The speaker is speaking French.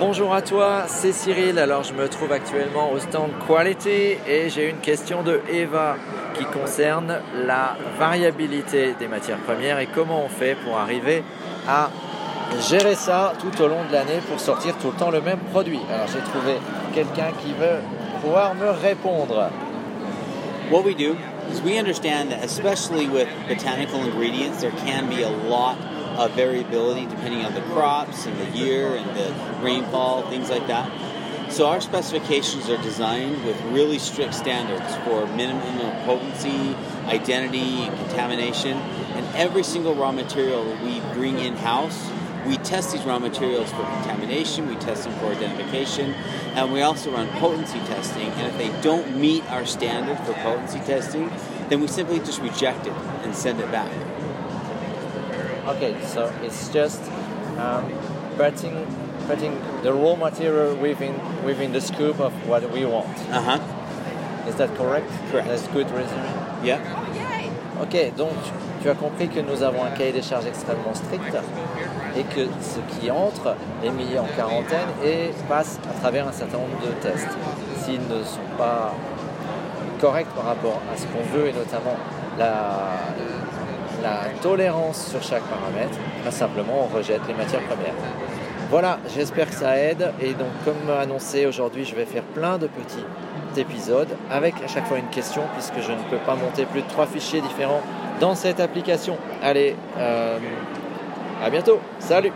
Bonjour à toi, c'est Cyril. Alors je me trouve actuellement au stand Quality et j'ai une question de Eva qui concerne la variabilité des matières premières et comment on fait pour arriver à gérer ça tout au long de l'année pour sortir tout le temps le même produit. Alors j'ai trouvé quelqu'un qui veut pouvoir me répondre. What we do is we understand that especially with botanical ingredients there can be a lot of variability depending on the crops and the year and the rainfall, things like that. So our specifications are designed with really strict standards for minimum potency, identity, and contamination. And every single raw material that we bring in-house, we test these raw materials for contamination, we test them for identification, and we also run potency testing. And if they don't meet our standard for potency testing, then we simply just reject it and send it back. Okay, so it's just um, putting putting the raw material within within the scope of what we want. Uh huh. Is that correct? Correct. That's good resume. Yeah. Ok, donc tu as compris que nous avons un cahier des charges extrêmement strict et que ce qui entre est mis en quarantaine et passe à travers un certain nombre de tests. S'ils ne sont pas corrects par rapport à ce qu'on veut et notamment la, la tolérance sur chaque paramètre, ben simplement on rejette les matières premières. Voilà, j'espère que ça aide et donc comme annoncé aujourd'hui je vais faire plein de petits épisodes avec à chaque fois une question puisque je ne peux pas monter plus de trois fichiers différents dans cette application. Allez, euh, à bientôt, salut